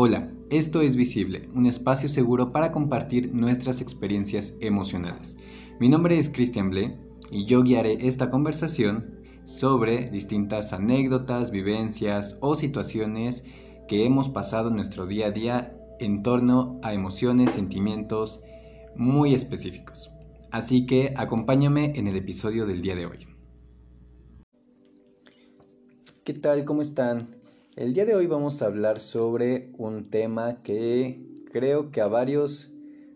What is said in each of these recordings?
Hola, esto es Visible, un espacio seguro para compartir nuestras experiencias emocionales. Mi nombre es Christian Ble y yo guiaré esta conversación sobre distintas anécdotas, vivencias o situaciones que hemos pasado en nuestro día a día en torno a emociones, sentimientos muy específicos. Así que acompáñame en el episodio del día de hoy. ¿Qué tal? ¿Cómo están? El día de hoy vamos a hablar sobre un tema que creo que a varios,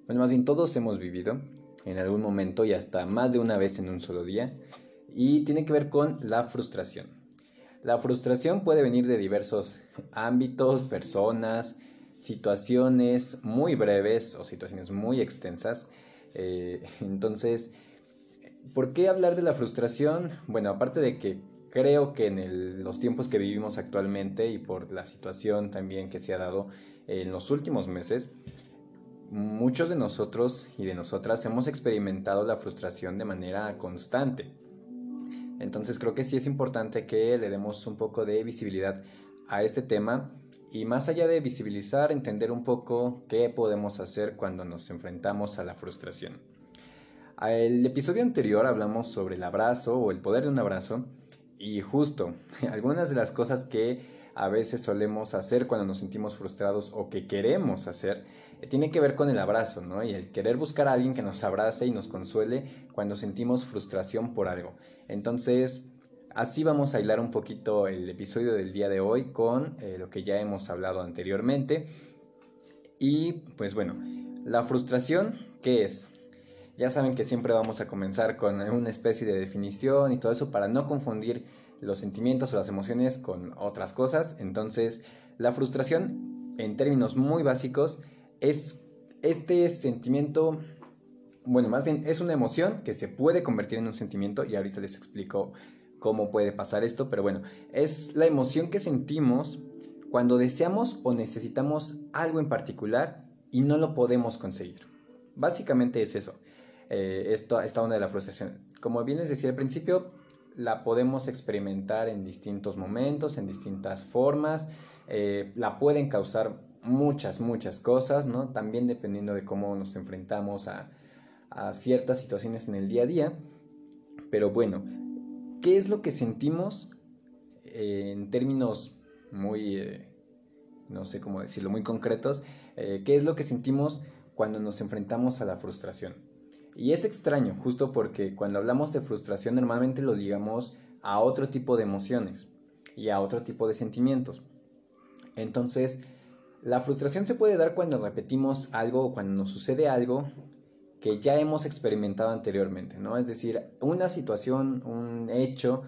bueno, más bien todos hemos vivido en algún momento y hasta más de una vez en un solo día, y tiene que ver con la frustración. La frustración puede venir de diversos ámbitos, personas, situaciones muy breves o situaciones muy extensas. Eh, entonces, ¿por qué hablar de la frustración? Bueno, aparte de que creo que en los tiempos que vivimos actualmente y por la situación también que se ha dado en los últimos meses, muchos de nosotros y de nosotras hemos experimentado la frustración de manera constante. Entonces creo que sí es importante que le demos un poco de visibilidad a este tema y más allá de visibilizar, entender un poco qué podemos hacer cuando nos enfrentamos a la frustración. El episodio anterior hablamos sobre el abrazo o el poder de un abrazo y justo, algunas de las cosas que a veces solemos hacer cuando nos sentimos frustrados o que queremos hacer, eh, tiene que ver con el abrazo, ¿no? Y el querer buscar a alguien que nos abrace y nos consuele cuando sentimos frustración por algo. Entonces, así vamos a hilar un poquito el episodio del día de hoy con eh, lo que ya hemos hablado anteriormente. Y pues bueno, la frustración, ¿qué es? Ya saben que siempre vamos a comenzar con una especie de definición y todo eso para no confundir los sentimientos o las emociones con otras cosas. Entonces, la frustración, en términos muy básicos, es este sentimiento, bueno, más bien es una emoción que se puede convertir en un sentimiento y ahorita les explico cómo puede pasar esto, pero bueno, es la emoción que sentimos cuando deseamos o necesitamos algo en particular y no lo podemos conseguir. Básicamente es eso eh, esto, esta onda de la frustración. Como bien les decía al principio, la podemos experimentar en distintos momentos, en distintas formas, eh, la pueden causar muchas, muchas cosas, ¿no? También dependiendo de cómo nos enfrentamos a, ciertas situaciones en el día a día. Pero bueno, ¿qué es lo que sentimos eh, en términos muy, no sé cómo decirlo, muy concretos? ¿Qué es lo que sentimos cuando nos enfrentamos a la frustración? Y es extraño, justo porque cuando hablamos de frustración normalmente lo ligamos a otro tipo de emociones y a otro tipo de sentimientos. Entonces, la frustración se puede dar cuando repetimos algo o cuando nos sucede algo que ya hemos experimentado anteriormente, ¿no? Es decir, una situación, un hecho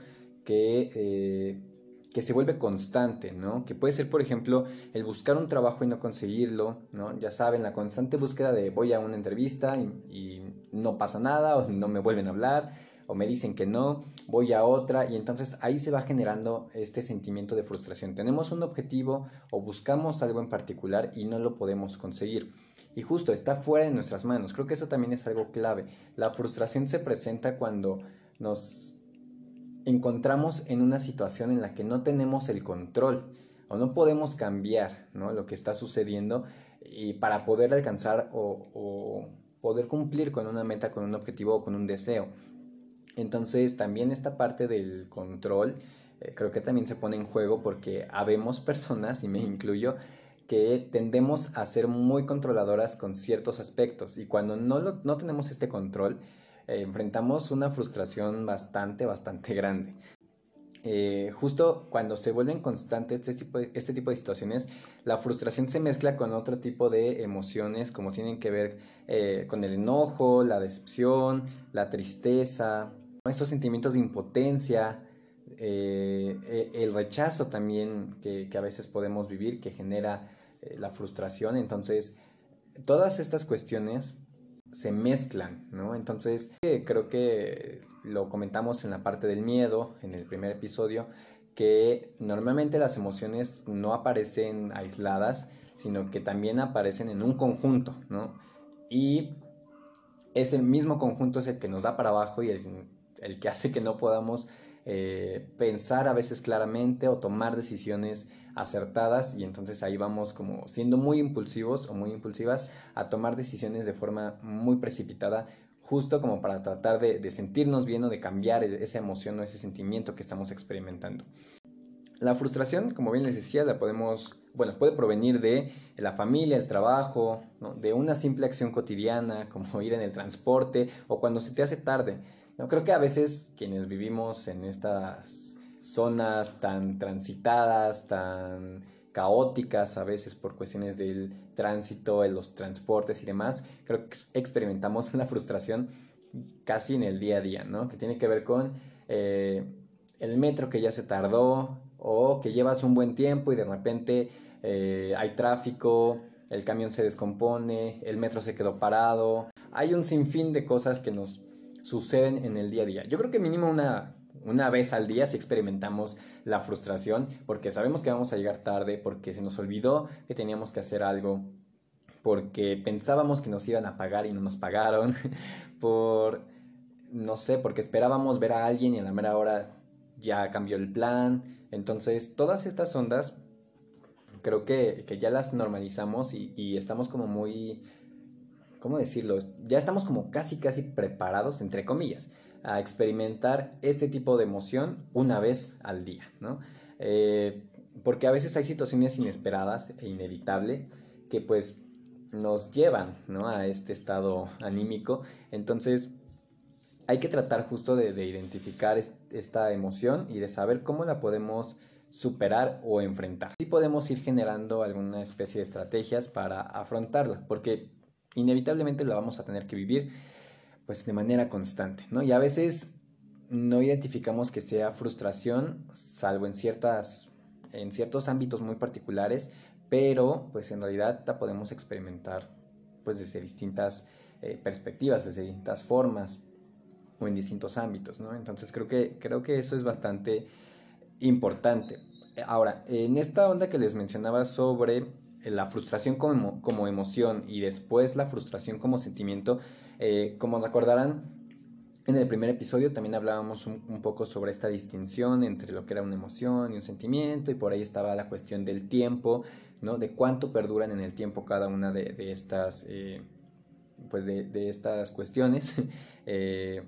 que eh, que se vuelve constante, ¿no? Que puede ser, por ejemplo, el buscar un trabajo y no conseguirlo, ¿no? Ya saben, la constante búsqueda de voy a una entrevista y, no pasa nada, o no me vuelven a hablar, o me dicen que no, voy a otra, y entonces ahí se va generando este sentimiento de frustración. Tenemos un objetivo o buscamos algo en particular y no lo podemos conseguir. Y justo está fuera de nuestras manos. Creo que eso también es algo clave. La frustración se presenta cuando nos encontramos en una situación en la que no tenemos el control o no podemos cambiar lo que está sucediendo y para poder alcanzar o, poder cumplir con una meta, con un objetivo o con un deseo. Entonces también esta parte del control eh, creo que también se pone en juego porque habemos personas, y me incluyo, que tendemos a ser muy controladoras con ciertos aspectos y cuando no, no tenemos este control, eh, enfrentamos una frustración bastante, bastante grande. Eh, justo cuando se vuelven constantes este tipo, de, este tipo de situaciones, la frustración se mezcla con otro tipo de emociones como tienen que ver eh, con el enojo, la decepción, la tristeza, estos sentimientos de impotencia, el rechazo también que, a veces podemos vivir que genera la frustración. Entonces, todas estas cuestiones se mezclan, ¿no? Entonces, eh, creo que lo comentamos en la parte del miedo, en el primer episodio, que normalmente las emociones no aparecen aisladas, sino que también aparecen en un conjunto, ¿no? Y ese mismo conjunto es el que nos da para abajo y el, el que hace que no podamos eh, pensar a veces claramente o tomar decisiones acertadas y entonces ahí vamos como siendo muy impulsivos o muy impulsivas a tomar decisiones de forma muy precipitada justo como para tratar de, sentirnos bien o de cambiar e-, esa emoción o ese sentimiento que estamos experimentando. La frustración, como bien les decía, la podemos, bueno, puede provenir de la familia, el trabajo, de una simple acción cotidiana, como ir en el transporte o cuando se te hace tarde. No, creo que a veces quienes vivimos en estas zonas tan transitadas, tan caóticas a veces por cuestiones del tránsito, de los transportes y demás, creo que experimentamos una frustración casi en el día a día, ¿no? Que tiene que ver con eh, el metro que ya se tardó, o que llevas un buen tiempo y de repente eh, hay tráfico, el camión se descompone, el metro se quedó parado. Hay un sinfín de cosas que nos suceden en el día a día. Yo creo que mínimo una, una vez al día si experimentamos la frustración porque sabemos que vamos a llegar tarde, porque se nos olvidó que teníamos que hacer algo, porque pensábamos que nos iban a pagar y no nos pagaron, por, no sé, porque esperábamos ver a alguien y a la mera hora ya cambió el plan, entonces, todas estas ondas creo que, ya las normalizamos y, estamos como muy, ¿cómo decirlo? Ya estamos como casi, casi preparados, entre comillas, a experimentar este tipo de emoción una vez al día, ¿no? Eh, porque a veces hay situaciones inesperadas e inevitables que pues nos llevan, ¿no? A este estado anímico. Entonces, hay que tratar justo de, identificar esta emoción y de saber cómo la podemos superar o enfrentar. Así podemos ir generando alguna especie de estrategias para afrontarla, porque inevitablemente la vamos a tener que vivir pues de manera constante, ¿no? Y a veces no identificamos que sea frustración, salvo en ciertas en ciertos ámbitos muy particulares, pero pues en realidad la podemos experimentar pues desde distintas eh, perspectivas, desde distintas formas o en distintos ámbitos, ¿no? Entonces creo que, creo que eso es bastante importante. Ahora, en esta onda que les mencionaba sobre la frustración como, como emoción y después la frustración como sentimiento, eh, como recordarán, en el primer episodio también hablábamos un, poco sobre esta distinción entre lo que era una emoción y un sentimiento y por ahí estaba la cuestión del tiempo, ¿no? De cuánto perduran en el tiempo cada una de, estas, eh, pues de, de, estas cuestiones. eh,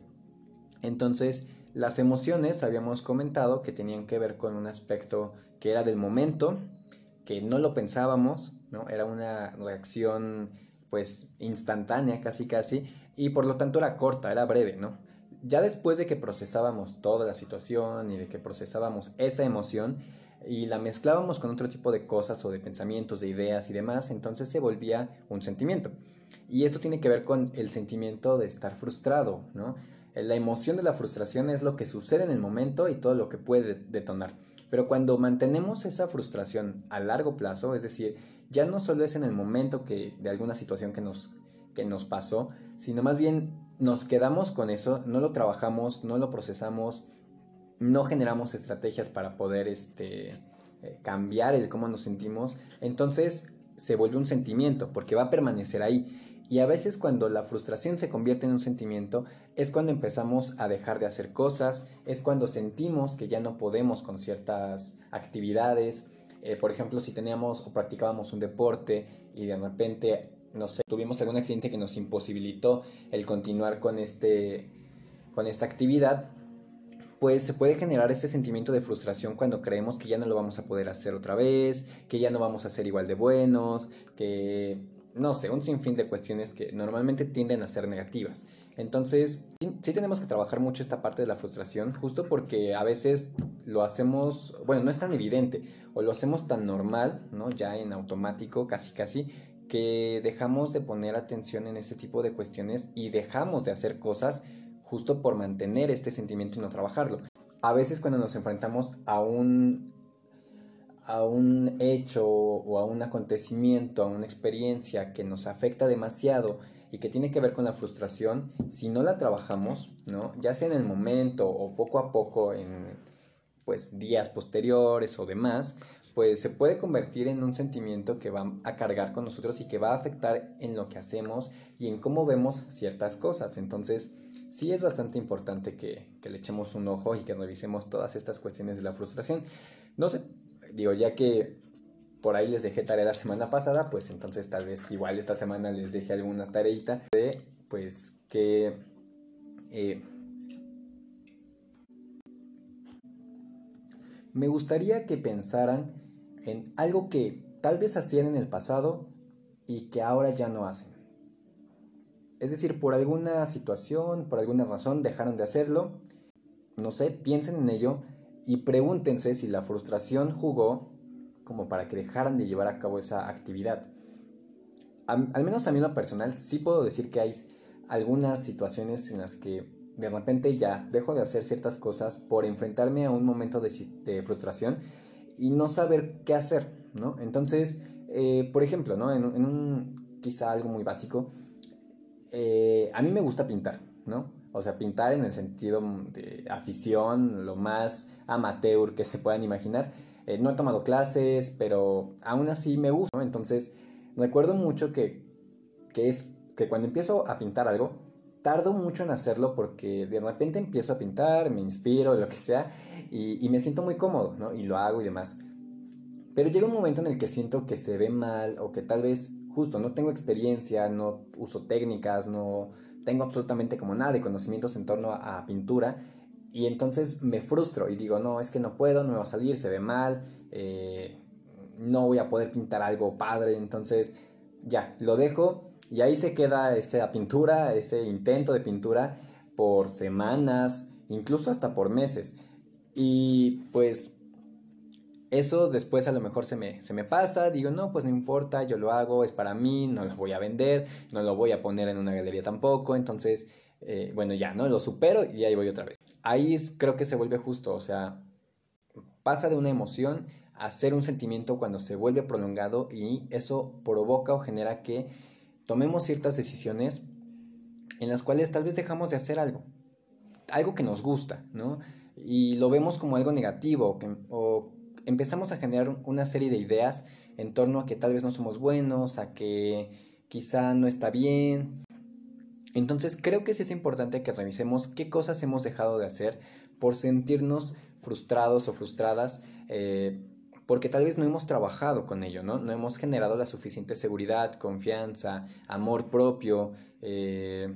entonces, las emociones habíamos comentado que tenían que ver con un aspecto que era del momento, que no lo pensábamos, ¿no? Era una reacción pues instantánea casi casi y por lo tanto era corta, era breve, ¿no? Ya después de que procesábamos toda la situación y de que procesábamos esa emoción y la mezclábamos con otro tipo de cosas o de pensamientos, de ideas y demás, entonces se volvía un sentimiento. Y esto tiene que ver con el sentimiento de estar frustrado, ¿no? La emoción de la frustración es lo que sucede en el momento y todo lo que puede detonar. Pero cuando mantenemos esa frustración a largo plazo, es decir, ya no solo es en el momento que, de alguna situación que nos, que nos pasó, sino más bien nos quedamos con eso, no lo trabajamos, no lo procesamos, no generamos estrategias para poder este, eh, cambiar el cómo nos sentimos, entonces se vuelve un sentimiento porque va a permanecer ahí. Y a veces cuando la frustración se convierte en un sentimiento es cuando empezamos a dejar de hacer cosas, es cuando sentimos que ya no podemos con ciertas actividades. Eh, por ejemplo, si teníamos o practicábamos un deporte y de repente, no sé, tuvimos algún accidente que nos imposibilitó el continuar con, este, con esta actividad, pues se puede generar este sentimiento de frustración cuando creemos que ya no lo vamos a poder hacer otra vez, que ya no vamos a ser igual de buenos, que no sé, un sinfín de cuestiones que normalmente tienden a ser negativas. Entonces, sí, tenemos que trabajar mucho esta parte de la frustración, justo porque a veces lo hacemos, bueno, no es tan evidente, o lo hacemos tan normal, ¿no? Ya en automático, casi casi, que dejamos de poner atención en este tipo de cuestiones y dejamos de hacer cosas justo por mantener este sentimiento y no trabajarlo. A veces cuando nos enfrentamos a un a un hecho o a un acontecimiento, a una experiencia que nos afecta demasiado y que tiene que ver con la frustración, si no la trabajamos, ¿no? ya sea en el momento o poco a poco en pues días posteriores o demás, pues se puede convertir en un sentimiento que va a cargar con nosotros y que va a afectar en lo que hacemos y en cómo vemos ciertas cosas. Entonces, sí es bastante importante que, le echemos un ojo y que revisemos todas estas cuestiones de la frustración. No sé, digo, ya que por ahí les dejé tarea la semana pasada, pues entonces tal vez igual esta semana les deje alguna tareita de, pues, que... Eh, me gustaría que pensaran en algo que tal vez hacían en el pasado y que ahora ya no hacen. Es decir, por alguna situación, por alguna razón dejaron de hacerlo. No sé, piensen en ello y pregúntense si la frustración jugó como para que dejaran de llevar a cabo esa actividad. al menos a mí lo personal sí puedo decir que hay algunas situaciones en las que de repente ya dejo de hacer ciertas cosas por enfrentarme a un momento de, de frustración y no saber qué hacer, ¿no? Entonces, eh, por ejemplo, ¿no? En, un, quizá algo muy básico, eh, a mí me gusta pintar, ¿no? O sea, pintar en el sentido de afición, lo más amateur que se puedan imaginar. Eh, no he tomado clases, pero aún así me gusta. Entonces, recuerdo mucho que, que es que cuando empiezo a pintar algo, tardo mucho en hacerlo porque de repente empiezo a pintar, me inspiro, lo que sea, y, me siento muy cómodo, ¿no? Y lo hago y demás. Pero llega un momento en el que siento que se ve mal o que tal vez justo no tengo experiencia, no uso técnicas, no tengo absolutamente como nada de conocimientos en torno a, pintura y entonces me frustro y digo, no, es que no puedo, no me va a salir, se ve mal, eh, no voy a poder pintar algo padre, entonces ya, lo dejo y ahí se queda esa pintura, ese intento de pintura por semanas, incluso hasta por meses. Y pues eso después a lo mejor se me, se me pasa, digo, no, pues no importa, yo lo hago, es para mí, no lo voy a vender, no lo voy a poner en una galería tampoco, entonces, eh, bueno, ya, ¿no? Lo supero y ahí voy otra vez. Ahí creo que se vuelve justo, o sea, pasa de una emoción a ser un sentimiento cuando se vuelve prolongado y eso provoca o genera que tomemos ciertas decisiones en las cuales tal vez dejamos de hacer algo, algo que nos gusta, ¿no? Y lo vemos como algo negativo o empezamos a generar una serie de ideas en torno a que tal vez no somos buenos, a que quizá no está bien. Entonces creo que sí es importante que revisemos qué cosas hemos dejado de hacer por sentirnos frustrados o frustradas eh, porque tal vez no hemos trabajado con ello, ¿no? No hemos generado la suficiente seguridad, confianza, amor propio, eh,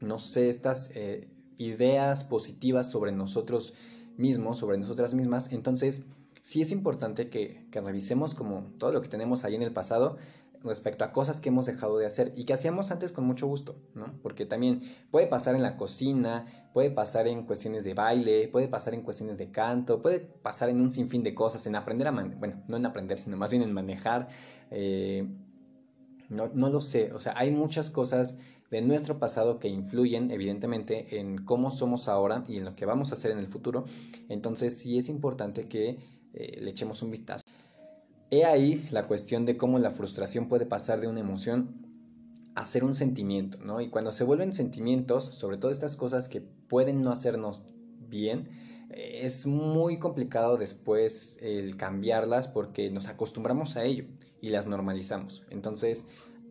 no sé, estas eh, ideas positivas sobre nosotros mismos, sobre nosotras mismas. Entonces, sí es importante que, que revisemos como todo lo que tenemos ahí en el pasado respecto a cosas que hemos dejado de hacer y que hacíamos antes con mucho gusto, ¿no? Porque también puede pasar en la cocina, puede pasar en cuestiones de baile, puede pasar en cuestiones de canto, puede pasar en un sinfín de cosas, en aprender a manejar, bueno, no en aprender, sino más bien en manejar, eh, no, no lo sé, o sea, hay muchas cosas de nuestro pasado que influyen evidentemente en cómo somos ahora y en lo que vamos a hacer en el futuro, entonces sí es importante que eh, le echemos un vistazo. He ahí la cuestión de cómo la frustración puede pasar de una emoción a ser un sentimiento, ¿no? Y cuando se vuelven sentimientos, sobre todo estas cosas que pueden no hacernos bien, es muy complicado después el cambiarlas porque nos acostumbramos a ello y las normalizamos. Entonces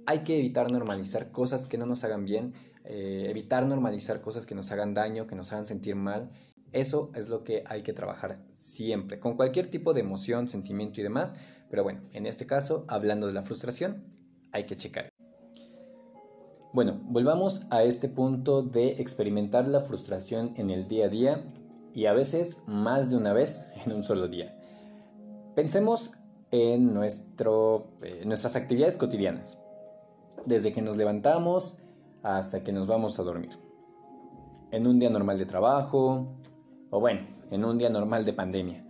hay que evitar normalizar cosas que no nos hagan bien, eh, evitar normalizar cosas que nos hagan daño, que nos hagan sentir mal. Eso es lo que hay que trabajar siempre, con cualquier tipo de emoción, sentimiento y demás, pero bueno, en este caso, hablando de la frustración, hay que checar. Bueno, volvamos a este punto de experimentar la frustración en el día a día y a veces más de una vez en un solo día. Pensemos en nuestro, eh, nuestras actividades cotidianas, desde que nos levantamos hasta que nos vamos a dormir. En un día normal de trabajo, o bueno, en un día normal de pandemia.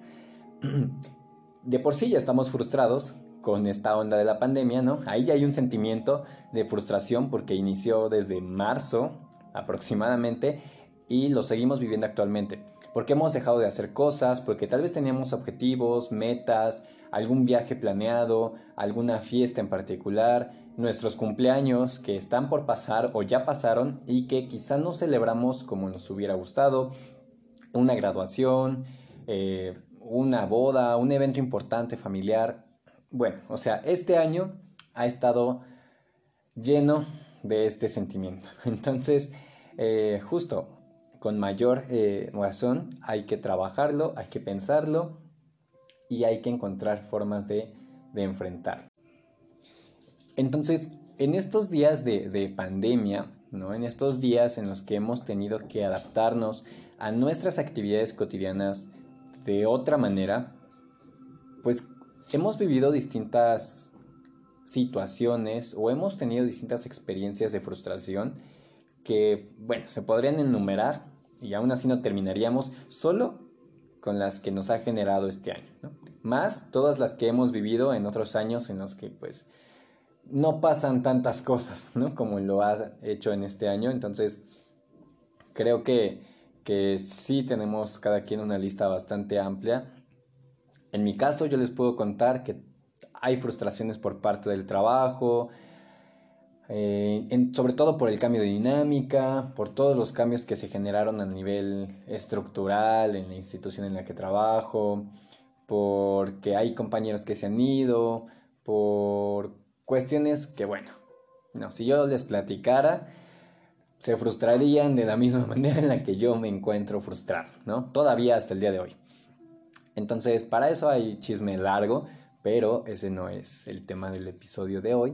de por sí ya estamos frustrados con esta onda de la pandemia, ¿no? Ahí ya hay un sentimiento de frustración porque inició desde marzo aproximadamente y lo seguimos viviendo actualmente. Porque hemos dejado de hacer cosas, porque tal vez teníamos objetivos, metas, algún viaje planeado, alguna fiesta en particular, nuestros cumpleaños que están por pasar o ya pasaron y que quizá no celebramos como nos hubiera gustado, una graduación, eh, una boda, un evento importante familiar. Bueno, o sea, este año ha estado lleno de este sentimiento. Entonces, eh, justo con mayor eh, razón hay que trabajarlo, hay que pensarlo y hay que encontrar formas de, de enfrentarlo. Entonces, en estos días de, de pandemia, ¿no? en estos días en los que hemos tenido que adaptarnos a nuestras actividades cotidianas de otra manera, pues hemos vivido distintas situaciones o hemos tenido distintas experiencias de frustración que, bueno, se podrían enumerar y aún así no terminaríamos solo con las que nos ha generado este año, Más todas las que hemos vivido en otros años en los que pues no pasan tantas cosas, ¿no? Como lo ha hecho en este año, entonces creo que, que sí tenemos cada quien una lista bastante amplia. En mi caso yo les puedo contar que hay frustraciones por parte del trabajo, eh, sobre todo por el cambio de dinámica, por todos los cambios que se generaron a nivel estructural en la institución en la que trabajo, porque hay compañeros que se han ido, por cuestiones que, bueno, no, si yo les platicara, se frustrarían de la misma manera en la que yo me encuentro frustrado, ¿no? Todavía hasta el día de hoy. Entonces, para eso hay chisme largo, pero ese no es el tema del episodio de hoy.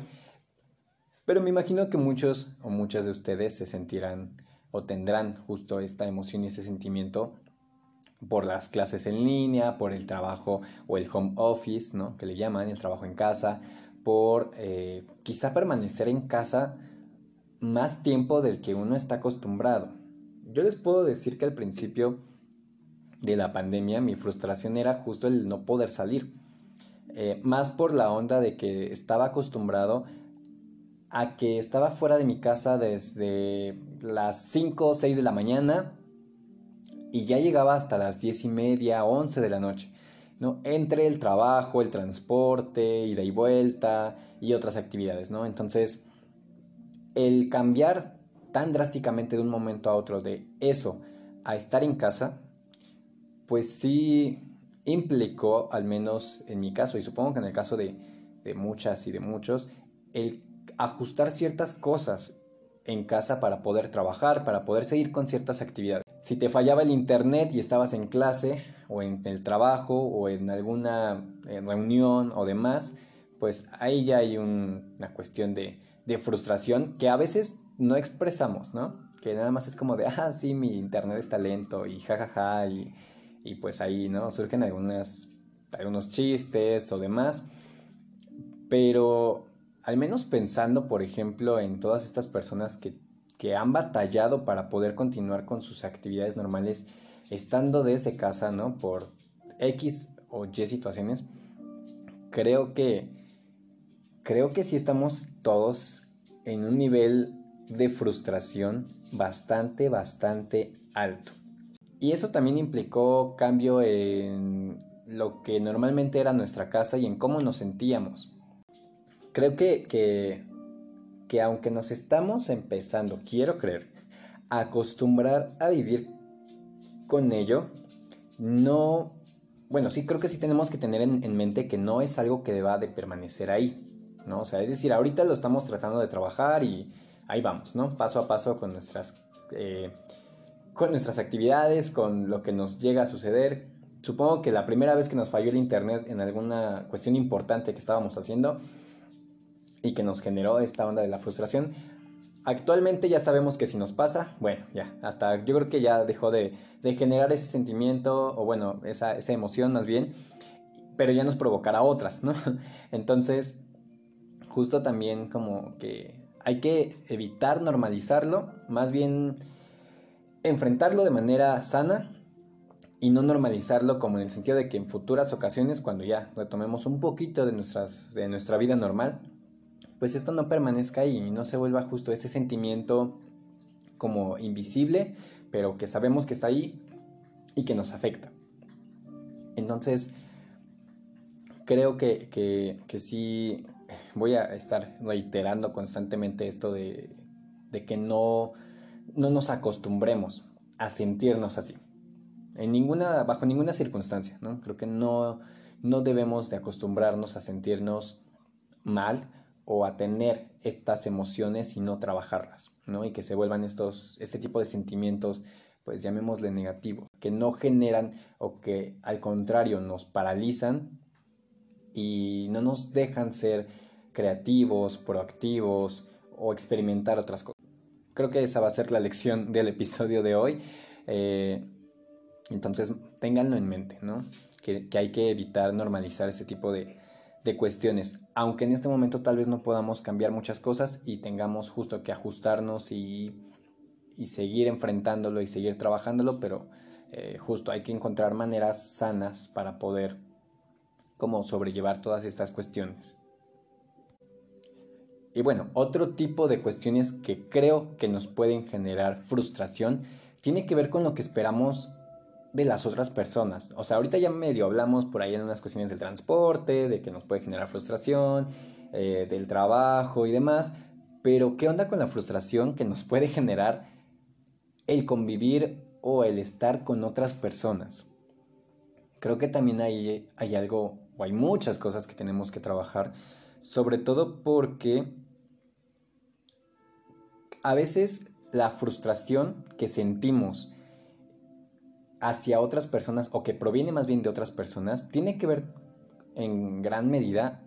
Pero me imagino que muchos o muchas de ustedes se sentirán o tendrán justo esta emoción y ese sentimiento por las clases en línea, por el trabajo o el home office, ¿no? Que le llaman, el trabajo en casa, por eh, quizá permanecer en casa más tiempo del que uno está acostumbrado. Yo les puedo decir que al principio de la pandemia mi frustración era justo el no poder salir. Eh, más por la onda de que estaba acostumbrado a que estaba fuera de mi casa desde las 5 o 6 de la mañana y ya llegaba hasta las 10 y media, 11 de la noche. ¿no? Entre el trabajo, el transporte, ida y vuelta y otras actividades, ¿no? Entonces, el cambiar tan drásticamente de un momento a otro de eso a estar en casa, pues sí implicó, al menos en mi caso, y supongo que en el caso de, muchas y de muchos, el ajustar ciertas cosas en casa para poder trabajar, para poder seguir con ciertas actividades. Si te fallaba el internet y estabas en clase o en el trabajo o en alguna eh, reunión o demás, pues ahí ya hay una cuestión de, de, frustración que a veces no expresamos, ¿no? Que nada más es como de, ah, sí, mi internet está lento y jajaja y y pues ahí, ¿no? Surgen algunas, algunos chistes o demás, pero al menos pensando, por ejemplo, en todas estas personas que, que han batallado para poder continuar con sus actividades normales estando desde casa, ¿no? Por X o Y situaciones, creo que, creo que sí estamos todos en un nivel de frustración bastante, bastante alto. Y eso también implicó cambio en lo que normalmente era nuestra casa y en cómo nos sentíamos. Creo que, que, que aunque nos estamos empezando, quiero creer, a acostumbrar a vivir con ello, no... Bueno, sí creo que sí tenemos que tener en, mente que no es algo que deba de permanecer ahí, ¿no? O sea, es decir, ahorita lo estamos tratando de trabajar y ahí vamos, ¿no? Paso a paso con nuestras... Eh, con nuestras actividades, con lo que nos llega a suceder. Supongo que la primera vez que nos falló el internet en alguna cuestión importante que estábamos haciendo y que nos generó esta onda de la frustración, actualmente ya sabemos que si nos pasa, bueno, ya, hasta yo creo que ya dejó de, generar ese sentimiento, o bueno, esa, esa emoción más bien, pero ya nos provocará otras, ¿no? Entonces, justo también como que hay que evitar normalizarlo, más bien enfrentarlo de manera sana y no normalizarlo como en el sentido de que en futuras ocasiones, cuando ya retomemos un poquito de, nuestras, de nuestra vida normal, pues esto no permanezca ahí y no se vuelva justo ese sentimiento como invisible, pero que sabemos que está ahí y que nos afecta. Entonces, creo que, que, que sí voy a estar reiterando constantemente esto de, de que no no nos acostumbremos a sentirnos así. en ninguna, bajo ninguna circunstancia, ¿no? Creo que no, no debemos de acostumbrarnos a sentirnos mal o a tener estas emociones y no trabajarlas, ¿no? Y que se vuelvan estos, este tipo de sentimientos, pues llamémosle negativos, que no generan o que al contrario nos paralizan y no nos dejan ser creativos, proactivos o experimentar otras cosas. Creo que esa va a ser la lección del episodio de hoy. Eh, entonces, ténganlo en mente, ¿no? Que, hay que evitar normalizar ese tipo de, cuestiones. Aunque en este momento tal vez no podamos cambiar muchas cosas y tengamos justo que ajustarnos y, seguir enfrentándolo y seguir trabajándolo, pero eh, justo hay que encontrar maneras sanas para poder como sobrellevar todas estas cuestiones. Y bueno, otro tipo de cuestiones que creo que nos pueden generar frustración tiene que ver con lo que esperamos de las otras personas. O sea, ahorita ya medio hablamos por ahí en unas cuestiones del transporte, de que nos puede generar frustración, eh, del trabajo y demás. Pero, ¿qué onda con la frustración que nos puede generar el convivir o el estar con otras personas? Creo que también hay, hay algo, o hay muchas cosas que tenemos que trabajar, sobre todo porque a veces la frustración que sentimos hacia otras personas o que proviene más bien de otras personas tiene que ver en gran medida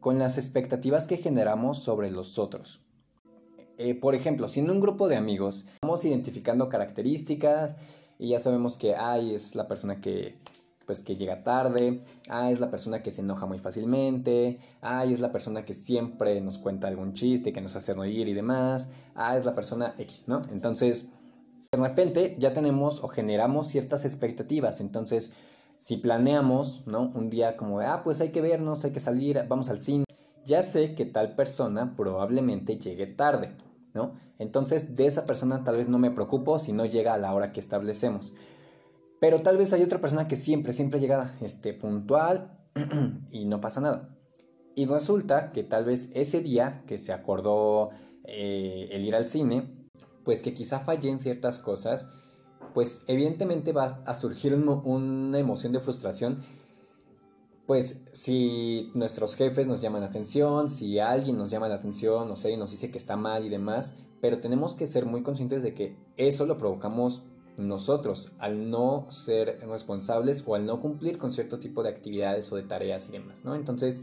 con las expectativas que generamos sobre los otros. Eh, por ejemplo, si en un grupo de amigos vamos identificando características y ya sabemos que ay, es la persona que pues que llega tarde, ah, es la persona que se enoja muy fácilmente, ah, es la persona que siempre nos cuenta algún chiste, que nos hace reír y demás, ah, es la persona X, ¿no? Entonces, de repente ya tenemos o generamos ciertas expectativas. Entonces, si planeamos, ¿no? Un día como de, ah, pues hay que vernos, hay que salir, vamos al cine, ya sé que tal persona probablemente llegue tarde, ¿no? Entonces, de esa persona tal vez no me preocupo si no llega a la hora que establecemos. Pero tal vez hay otra persona que siempre, siempre llega este, puntual y no pasa nada. Y resulta que tal vez ese día que se acordó eh, el ir al cine, pues que quizá fallen ciertas cosas, pues evidentemente va a surgir una emoción de frustración. Pues si nuestros jefes nos llaman la atención, si alguien nos llama la atención, no sé, y nos dice que está mal y demás, pero tenemos que ser muy conscientes de que eso lo provocamos nosotros al no ser responsables o al no cumplir con cierto tipo de actividades o de tareas y demás, ¿no? Entonces,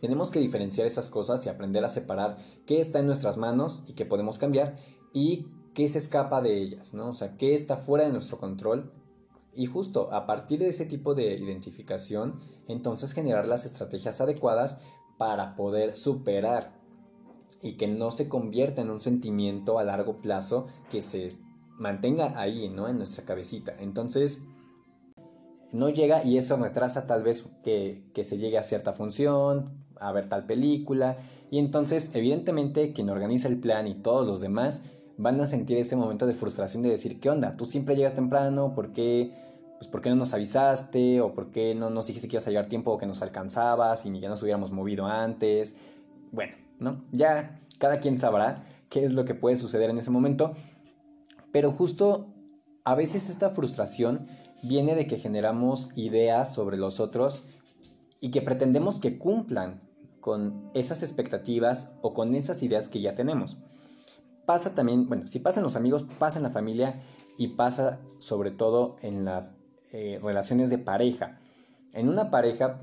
tenemos que diferenciar esas cosas y aprender a separar qué está en nuestras manos y qué podemos cambiar y qué se escapa de ellas, ¿no? O sea, qué está fuera de nuestro control. Y justo a partir de ese tipo de identificación, entonces generar las estrategias adecuadas para poder superar y que no se convierta en un sentimiento a largo plazo que se mantenga ahí, ¿no? En nuestra cabecita. Entonces, no llega y eso retrasa tal vez que, que se llegue a cierta función, a ver tal película. Y entonces, evidentemente, quien organiza el plan y todos los demás van a sentir ese momento de frustración de decir, ¿qué onda? Tú siempre llegas temprano, ¿por qué, pues, ¿por qué no nos avisaste? ¿O por qué no nos dijiste que ibas a llegar tiempo o que nos alcanzabas y ni ya nos hubiéramos movido antes? Bueno, ¿no? Ya cada quien sabrá qué es lo que puede suceder en ese momento. Pero justo a veces esta frustración viene de que generamos ideas sobre los otros y que pretendemos que cumplan con esas expectativas o con esas ideas que ya tenemos. Pasa también, bueno, si pasa en los amigos, pasa en la familia y pasa sobre todo en las eh, relaciones de pareja. En una pareja,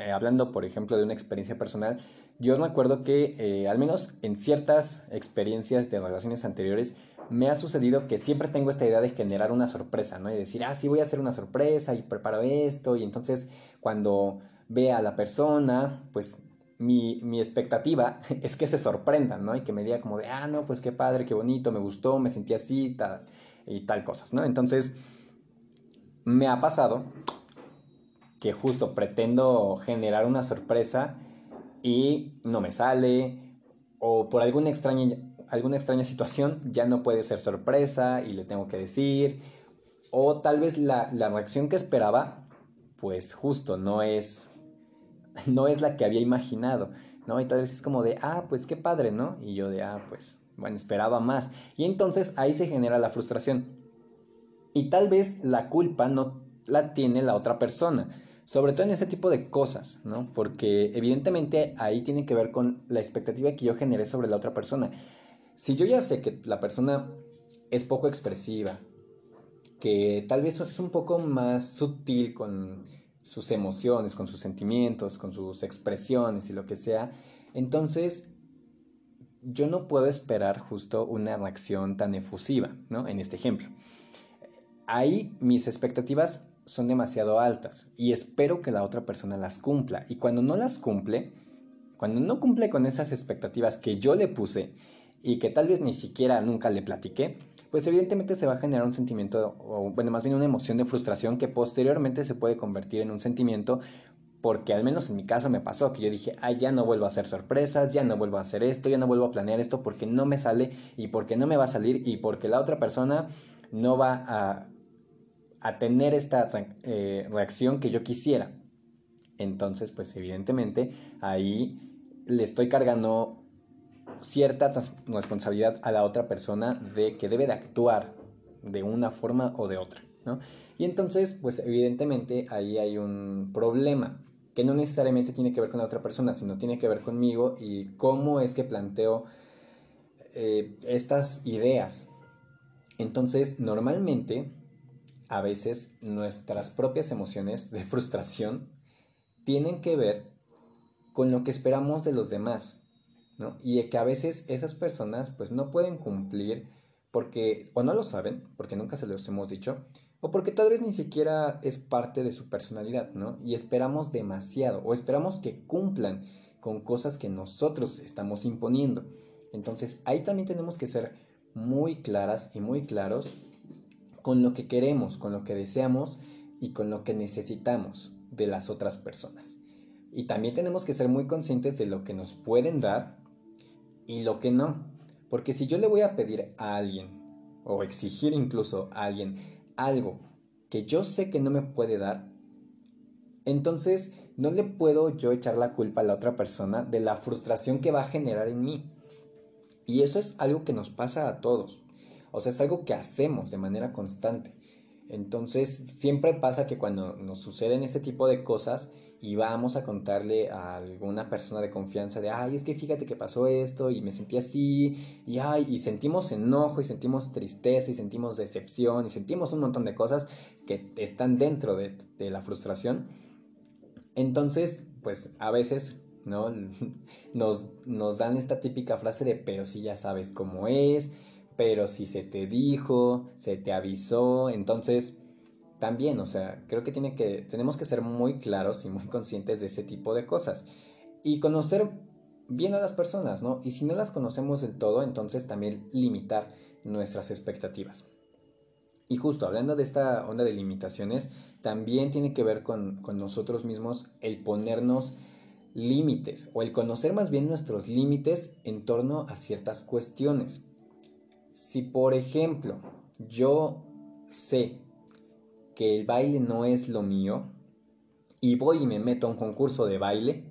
eh, hablando por ejemplo de una experiencia personal, yo me acuerdo que eh, al menos en ciertas experiencias de relaciones anteriores me ha sucedido que siempre tengo esta idea de generar una sorpresa, ¿no? Y decir, ah, sí, voy a hacer una sorpresa y preparo esto y entonces cuando vea a la persona, pues mi, expectativa es que se sorprendan, ¿no? Y que me diga como de, ah, no, pues qué padre, qué bonito, me gustó, me sentí así, y tal cosas, ¿no? Entonces, me ha pasado que justo pretendo generar una sorpresa y no me sale, o por alguna extraña, alguna extraña situación ya no puede ser sorpresa y le tengo que decir, o tal vez la, la reacción que esperaba, pues justo no es no es la que había imaginado, ¿no? Y tal vez es como de, ah, pues qué padre, ¿no? Y yo de, ah, pues, bueno, esperaba más. Y entonces ahí se genera la frustración. Y tal vez la culpa no la tiene la otra persona, sobre todo en ese tipo de cosas, ¿no? Porque evidentemente ahí tiene que ver con la expectativa que yo generé sobre la otra persona. Si yo ya sé que la persona es poco expresiva, que tal vez es un poco más sutil con sus emociones, con sus sentimientos, con sus expresiones y lo que sea, entonces yo no puedo esperar justo una reacción tan efusiva, ¿no? En este ejemplo. Ahí mis expectativas son demasiado altas y espero que la otra persona las cumpla. Y cuando no las cumple, cuando no cumple con esas expectativas que yo le puse y que tal vez ni siquiera nunca le platiqué, pues evidentemente se va a generar un sentimiento, o bueno, más bien una emoción de frustración que posteriormente se puede convertir en un sentimiento porque al menos en mi caso me pasó que yo dije, ay, ya no vuelvo a hacer sorpresas, ya no vuelvo a hacer esto, ya no vuelvo a planear esto porque no me sale y porque no me va a salir y porque la otra persona no va a, a tener esta eh, reacción que yo quisiera. Entonces, pues evidentemente ahí le estoy cargando cierta responsabilidad a la otra persona de que debe de actuar de una forma o de otra, ¿no? Y entonces, pues evidentemente ahí hay un problema que no necesariamente tiene que ver con la otra persona, sino tiene que ver conmigo y cómo es que planteo eh, estas ideas. Entonces, normalmente, a veces nuestras propias emociones de frustración tienen que ver con lo que esperamos de los demás. Y que a veces esas personas pues no pueden cumplir porque o no lo saben, porque nunca se los hemos dicho, o porque tal vez ni siquiera es parte de su personalidad, ¿no? Y esperamos demasiado, o esperamos que cumplan con cosas que nosotros estamos imponiendo. Entonces ahí también tenemos que ser muy claras y muy claros con lo que queremos, con lo que deseamos y con lo que necesitamos de las otras personas. Y también tenemos que ser muy conscientes de lo que nos pueden dar y lo que no. Porque si yo le voy a pedir a alguien, o exigir incluso a alguien, algo que yo sé que no me puede dar, entonces no le puedo yo echar la culpa a la otra persona de la frustración que va a generar en mí. Y eso es algo que nos pasa a todos. O sea, es algo que hacemos de manera constante. Entonces, siempre pasa que cuando nos suceden este tipo de cosas y vamos a contarle a alguna persona de confianza de, ay, es que fíjate que pasó esto y me sentí así, y ay, y sentimos enojo y sentimos tristeza y sentimos decepción y sentimos un montón de cosas que están dentro de, de la frustración. Entonces, pues a veces ¿no? Nos, nos dan esta típica frase de, pero si ya sabes cómo es, pero si se te dijo, se te avisó, entonces también, o sea, creo que, tenemos que ser muy claros y muy conscientes de ese tipo de cosas y conocer bien a las personas, ¿no? Y si no las conocemos del todo, entonces también limitar nuestras expectativas. Y justo hablando de esta onda de limitaciones, también tiene que ver con nosotros mismos el ponernos límites o el conocer más bien nuestros límites en torno a ciertas cuestiones. Si por ejemplo yo sé que el baile no es lo mío y voy y me meto a un concurso de baile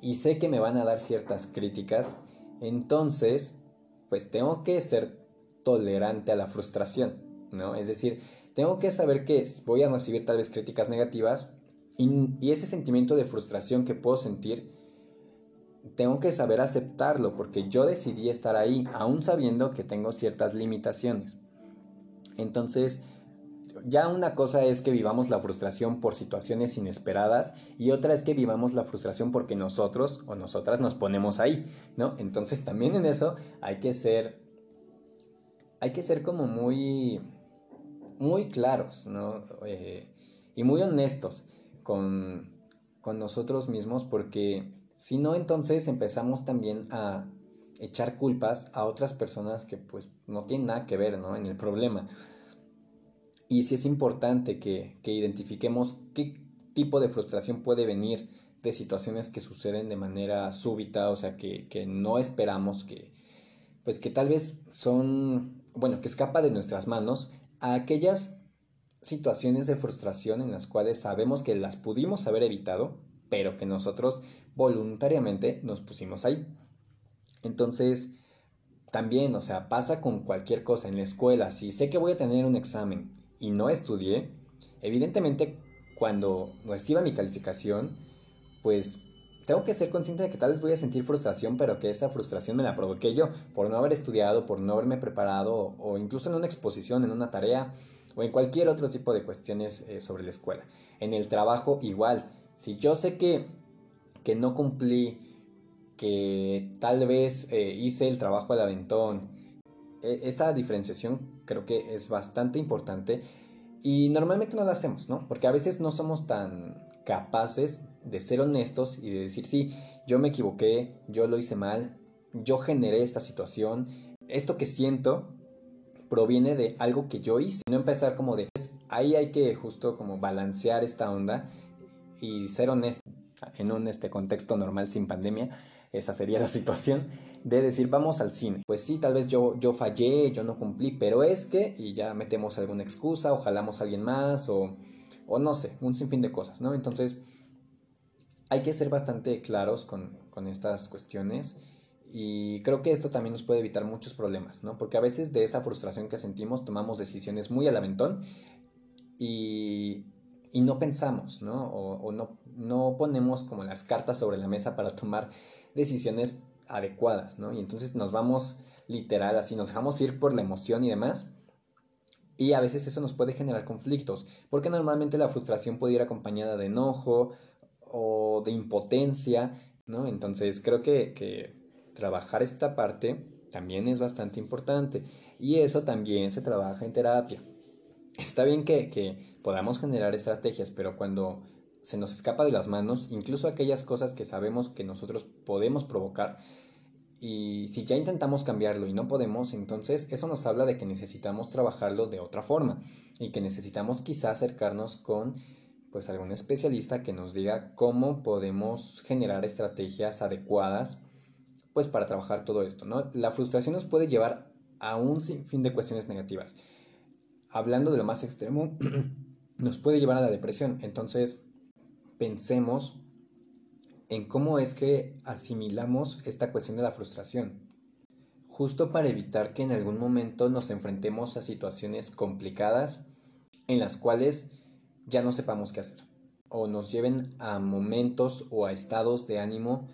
y sé que me van a dar ciertas críticas, entonces pues tengo que ser tolerante a la frustración, ¿no? Es decir, tengo que saber que voy a recibir tal vez críticas negativas y, y ese sentimiento de frustración que puedo sentir tengo que saber aceptarlo porque yo decidí estar ahí, aún sabiendo que tengo ciertas limitaciones. Entonces, ya una cosa es que vivamos la frustración por situaciones inesperadas y otra es que vivamos la frustración porque nosotros o nosotras nos ponemos ahí, ¿no? Entonces también en eso hay que ser, hay que ser como muy, muy claros, ¿no? Eh, y muy honestos con, con nosotros mismos porque si no, entonces empezamos también a echar culpas a otras personas que pues no tienen nada que ver ¿no? en el problema. Y sí es importante que, que identifiquemos qué tipo de frustración puede venir de situaciones que suceden de manera súbita, o sea, que, que no esperamos, que pues que tal vez son, bueno, que escapa de nuestras manos a aquellas situaciones de frustración en las cuales sabemos que las pudimos haber evitado, pero que nosotros voluntariamente nos pusimos ahí. Entonces, también, o sea, pasa con cualquier cosa en la escuela. Si sé que voy a tener un examen y no estudié, evidentemente cuando reciba mi calificación, pues tengo que ser consciente de que tal vez voy a sentir frustración, pero que esa frustración me la provoqué yo por no haber estudiado, por no haberme preparado o incluso en una exposición, en una tarea o en cualquier otro tipo de cuestiones eh, sobre la escuela. En el trabajo igual, si yo sé que, que no cumplí, que tal vez eh, hice el trabajo al aventón, esta diferenciación creo que es bastante importante y normalmente no la hacemos, ¿no? Porque a veces no somos tan capaces de ser honestos y de decir, sí, yo me equivoqué, yo lo hice mal, yo generé esta situación, esto que siento proviene de algo que yo hice. No empezar como de, ahí hay que justo como balancear esta onda y ser honesto en un este contexto normal sin pandemia esa sería la situación, de decir vamos al cine. Pues sí, tal vez yo, yo fallé, yo no cumplí, pero es que, y ya metemos alguna excusa, o jalamos a alguien más, o, o no sé, un sinfín de cosas, ¿no? Entonces, hay que ser bastante claros con, con estas cuestiones. Y creo que esto también nos puede evitar muchos problemas, ¿no? Porque a veces de esa frustración que sentimos tomamos decisiones muy al aventón y, y no pensamos, ¿no? O, o, no, no ponemos como las cartas sobre la mesa para tomar decisiones adecuadas, ¿no? Y entonces nos vamos literal así, nos dejamos ir por la emoción y demás. Y a veces eso nos puede generar conflictos, porque normalmente la frustración puede ir acompañada de enojo o de impotencia, ¿no? Entonces creo que, que trabajar esta parte también es bastante importante. Y eso también se trabaja en terapia. Está bien que, que podamos generar estrategias, pero cuando se nos escapa de las manos, incluso aquellas cosas que sabemos que nosotros podemos provocar. Y si ya intentamos cambiarlo y no podemos, entonces eso nos habla de que necesitamos trabajarlo de otra forma y que necesitamos quizá acercarnos con pues algún especialista que nos diga cómo podemos generar estrategias adecuadas pues para trabajar todo esto, ¿no? La frustración nos puede llevar a un sinfín de cuestiones negativas. Hablando de lo más extremo, nos puede llevar a la depresión. Entonces, pensemos en cómo es que asimilamos esta cuestión de la frustración, justo para evitar que en algún momento nos enfrentemos a situaciones complicadas en las cuales ya no sepamos qué hacer, o nos lleven a momentos o a estados de ánimo,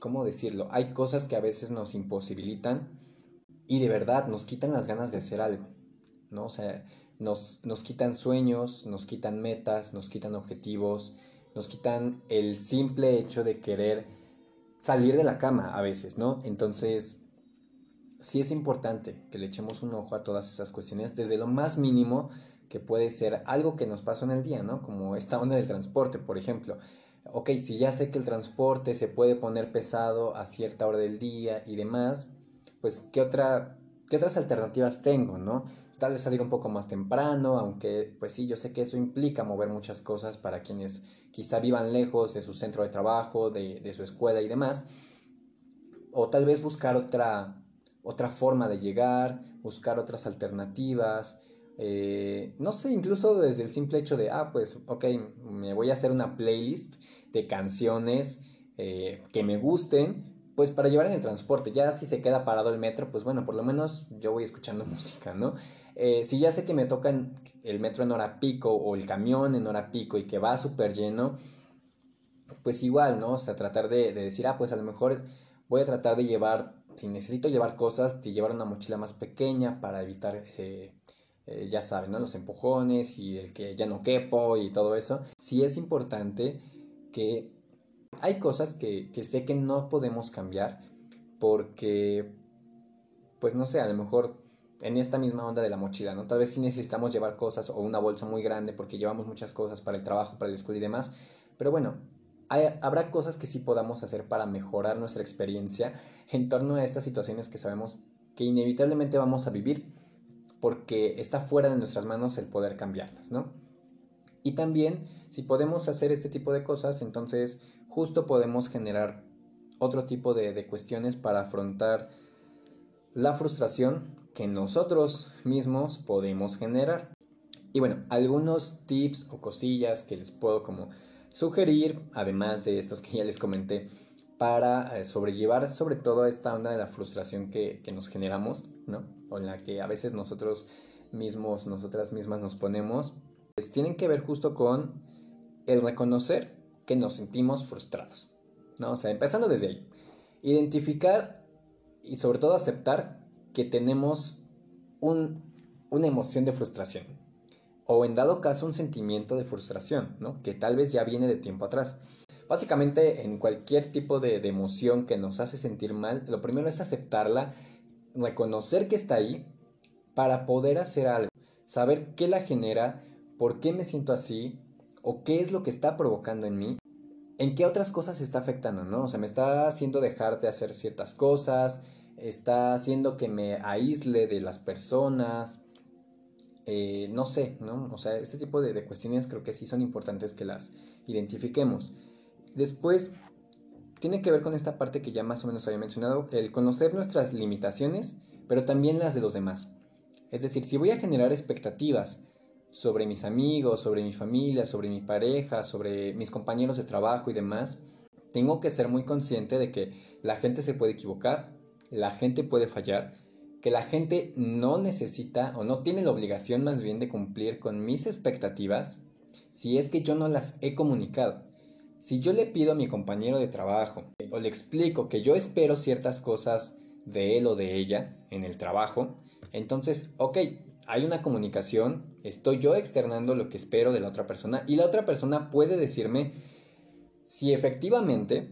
¿cómo decirlo? Hay cosas que a veces nos imposibilitan y de verdad nos quitan las ganas de hacer algo, ¿no? O sea, nos, nos quitan sueños, nos quitan metas, nos quitan objetivos, nos quitan el simple hecho de querer salir de la cama a veces, ¿no? Entonces, sí es importante que le echemos un ojo a todas esas cuestiones, desde lo más mínimo que puede ser algo que nos pasó en el día, ¿no? Como esta onda del transporte, por ejemplo. Ok, si ya sé que el transporte se puede poner pesado a cierta hora del día y demás, pues ¿qué, otra, qué otras alternativas tengo, ¿no? Tal vez salir un poco más temprano, aunque pues sí, yo sé que eso implica mover muchas cosas para quienes quizá vivan lejos de su centro de trabajo, de, su escuela y demás, o tal vez buscar otra, otra forma de llegar, buscar otras alternativas, eh, no sé, incluso desde el simple hecho de, ah, pues, ok, me voy a hacer una playlist de canciones eh, que me gusten, pues para llevar en el transporte. Ya si se queda parado el metro, pues bueno, por lo menos yo voy escuchando música, ¿no? Eh, si ya sé que me tocan el metro en hora pico o el camión en hora pico y que va súper lleno, pues igual, ¿no? O sea, tratar de, decir, ah, pues a lo mejor voy a tratar de llevar, si necesito llevar cosas, de llevar una mochila más pequeña para evitar, eh, ya saben, ¿no? Los empujones y el que ya no quepo y todo eso. Sí es importante que hay cosas que, sé que no podemos cambiar porque, pues no sé, a lo mejor en esta misma onda de la mochila, ¿no? Tal vez sí necesitamos llevar cosas o una bolsa muy grande porque llevamos muchas cosas para el trabajo, para la escuela y demás. Pero bueno, habrá cosas que sí podamos hacer para mejorar nuestra experiencia en torno a estas situaciones que sabemos que inevitablemente vamos a vivir porque está fuera de nuestras manos el poder cambiarlas, ¿no? Y también, si podemos hacer este tipo de cosas, entonces justo podemos generar otro tipo de, cuestiones para afrontar la frustración que nosotros mismos podemos generar. Y bueno, algunos tips o cosillas que les puedo como sugerir, además de estos que ya les comenté, para eh, sobrellevar sobre todo esta onda de la frustración que, nos generamos, ¿no? O en la que a veces nosotros mismos, nosotras mismas nos ponemos, pues tienen que ver justo con el reconocer que nos sentimos frustrados. ¿no? O sea, empezando desde ahí. Identificar y sobre todo aceptar que tenemos un, una emoción de frustración. O en dado caso un sentimiento de frustración, ¿no? Que tal vez ya viene de tiempo atrás. Básicamente en cualquier tipo de, emoción que nos hace sentir mal, lo primero es aceptarla, reconocer que está ahí para poder hacer algo. Saber qué la genera, por qué me siento así o qué es lo que está provocando en mí en qué otras cosas se está afectando, ¿no? O sea, me está haciendo dejar de hacer ciertas cosas, está haciendo que me aísle de las personas, eh, no sé, ¿no? O sea, este tipo de, de, cuestiones creo que sí son importantes que las identifiquemos. Después, tiene que ver con esta parte que ya más o menos había mencionado, el conocer nuestras limitaciones, pero también las de los demás. Es decir, si voy a generar expectativas sobre mis amigos, sobre mi familia, sobre mi pareja, sobre mis compañeros de trabajo y demás, tengo que ser muy consciente de que la gente se puede equivocar, la gente puede fallar, que la gente no necesita o no tiene la obligación más bien de cumplir con mis expectativas si es que yo no las he comunicado. Si yo le pido a mi compañero de trabajo o le explico que yo espero ciertas cosas de él o de ella en el trabajo, entonces, ok, hay una comunicación, estoy yo externando lo que espero de la otra persona y la otra persona puede decirme si efectivamente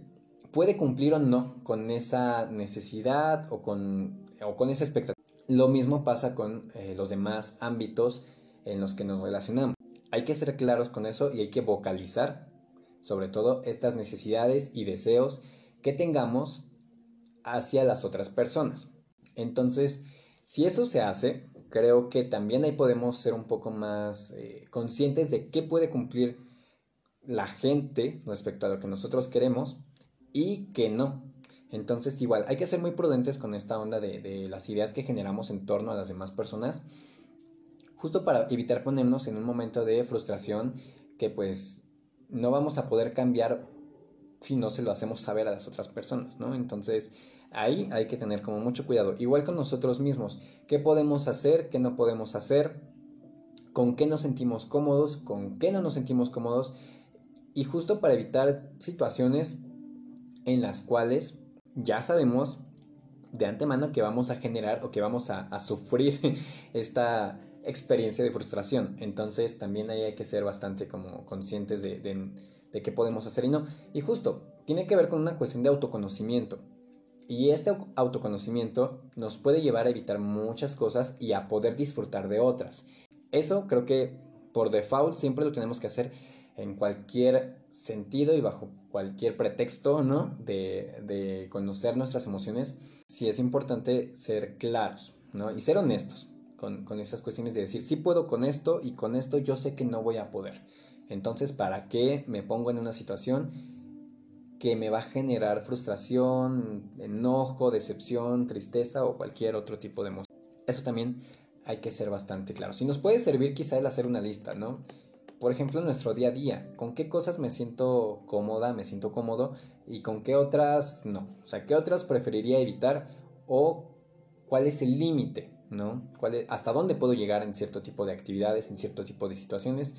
puede cumplir o no con esa necesidad o con, o con esa expectativa. Lo mismo pasa con eh, los demás ámbitos en los que nos relacionamos. Hay que ser claros con eso y hay que vocalizar sobre todo estas necesidades y deseos que tengamos hacia las otras personas. Entonces, si eso se hace, creo que también ahí podemos ser un poco más eh, conscientes de qué puede cumplir la gente respecto a lo que nosotros queremos y que no. Entonces, igual, hay que ser muy prudentes con esta onda de, de las ideas que generamos en torno a las demás personas, justo para evitar ponernos en un momento de frustración que pues no vamos a poder cambiar si no se lo hacemos saber a las otras personas, ¿no? Entonces, Ahí hay que tener como mucho cuidado. Igual con nosotros mismos. ¿Qué podemos hacer? ¿Qué no podemos hacer? ¿Con qué nos sentimos cómodos? ¿Con qué no nos sentimos cómodos? Y justo para evitar situaciones en las cuales ya sabemos de antemano que vamos a generar o que vamos a, sufrir esta experiencia de frustración. Entonces también ahí hay que ser bastante como conscientes de, de qué podemos hacer y no. Y justo, tiene que ver con una cuestión de autoconocimiento. Y este autoconocimiento nos puede llevar a evitar muchas cosas y a poder disfrutar de otras. Eso creo que por default siempre lo tenemos que hacer en cualquier sentido y bajo cualquier pretexto, ¿no? De, de conocer nuestras emociones. Sí es importante ser claros, ¿no? Y ser honestos con, con esas cuestiones de decir, sí puedo con esto y con esto yo sé que no voy a poder. Entonces, ¿para qué me pongo en una situación que me va a generar frustración, enojo, decepción, tristeza o cualquier otro tipo de emoción. Eso también hay que ser bastante claro. Si nos puede servir quizá el hacer una lista, ¿no? Por ejemplo, en nuestro día a día, ¿con qué cosas me siento cómoda, me siento cómodo y con qué otras no? O sea, ¿qué otras preferiría evitar o cuál es el límite, ¿no? ¿Cuál ¿Hasta dónde puedo llegar en cierto tipo de actividades, en cierto tipo de situaciones?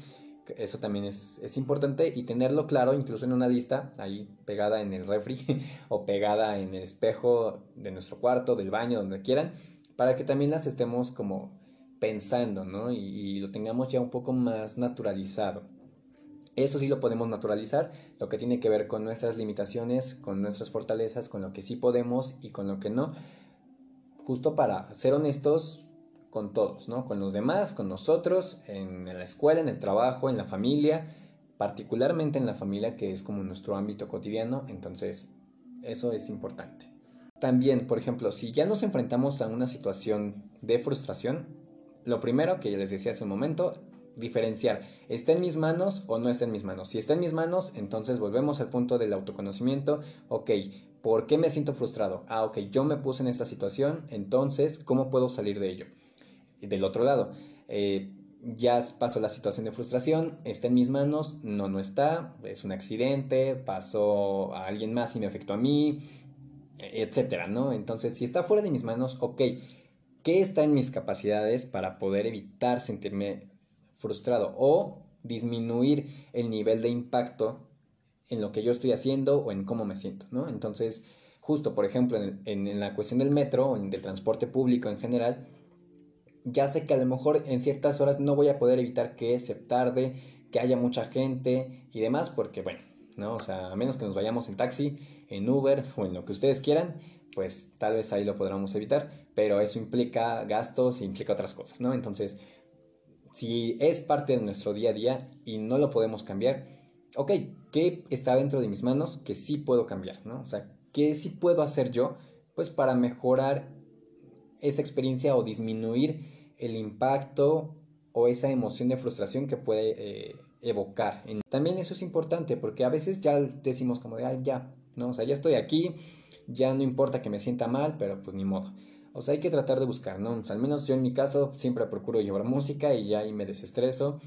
Eso también es, importante y tenerlo claro incluso en una lista ahí pegada en el refri o pegada en el espejo de nuestro cuarto, del baño, donde quieran, para que también las estemos como pensando, ¿no? Y, lo tengamos ya un poco más naturalizado. Eso sí lo podemos naturalizar, lo que tiene que ver con nuestras limitaciones, con nuestras fortalezas, con lo que sí podemos y con lo que no. Justo para ser honestos, con todos, ¿no? Con los demás, con nosotros, en la escuela, en el trabajo, en la familia, particularmente en la familia que es como nuestro ámbito cotidiano, entonces eso es importante. También, por ejemplo, si ya nos enfrentamos a una situación de frustración, lo primero que les decía hace un momento, diferenciar, ¿está en mis manos o no está en mis manos? Si está en mis manos, entonces volvemos al punto del autoconocimiento, ok, ¿por qué me siento frustrado? Ah, ok, yo me puse en esta situación, entonces, ¿cómo puedo salir de ello? del otro lado. Eh, ya pasó la situación de frustración, está en mis manos, no, no está, es un accidente, pasó a alguien más y me afectó a mí, etcétera, ¿no? Entonces, si está fuera de mis manos, ok, qué está en mis capacidades para poder evitar sentirme frustrado o disminuir el nivel de impacto en lo que yo estoy haciendo o en cómo me siento, ¿no? Entonces, justo, por ejemplo, en, la cuestión del metro o del transporte público en general, ya sé que a lo mejor en ciertas horas no voy a poder evitar que se tarde, que haya mucha gente y demás, porque bueno, ¿no? O sea, a menos que nos vayamos en taxi, en Uber o en lo que ustedes quieran, pues tal vez ahí lo podremos evitar, pero eso implica gastos, implica otras cosas, ¿no? Entonces, si es parte de nuestro día a día y no lo podemos cambiar, ok, ¿qué está dentro de mis manos que sí puedo cambiar, ¿no? O sea, ¿qué sí puedo hacer yo, pues para mejorar esa experiencia o disminuir el impacto o esa emoción de frustración que puede eh, evocar. También eso es importante porque a veces ya decimos como de, ay, ya, ¿no? O sea, ya estoy aquí, ya no importa que me sienta mal, pero pues ni modo. O sea, hay que tratar de buscar, ¿no? al menos yo en mi caso siempre procuro llevar música y ya ahí me desestreso.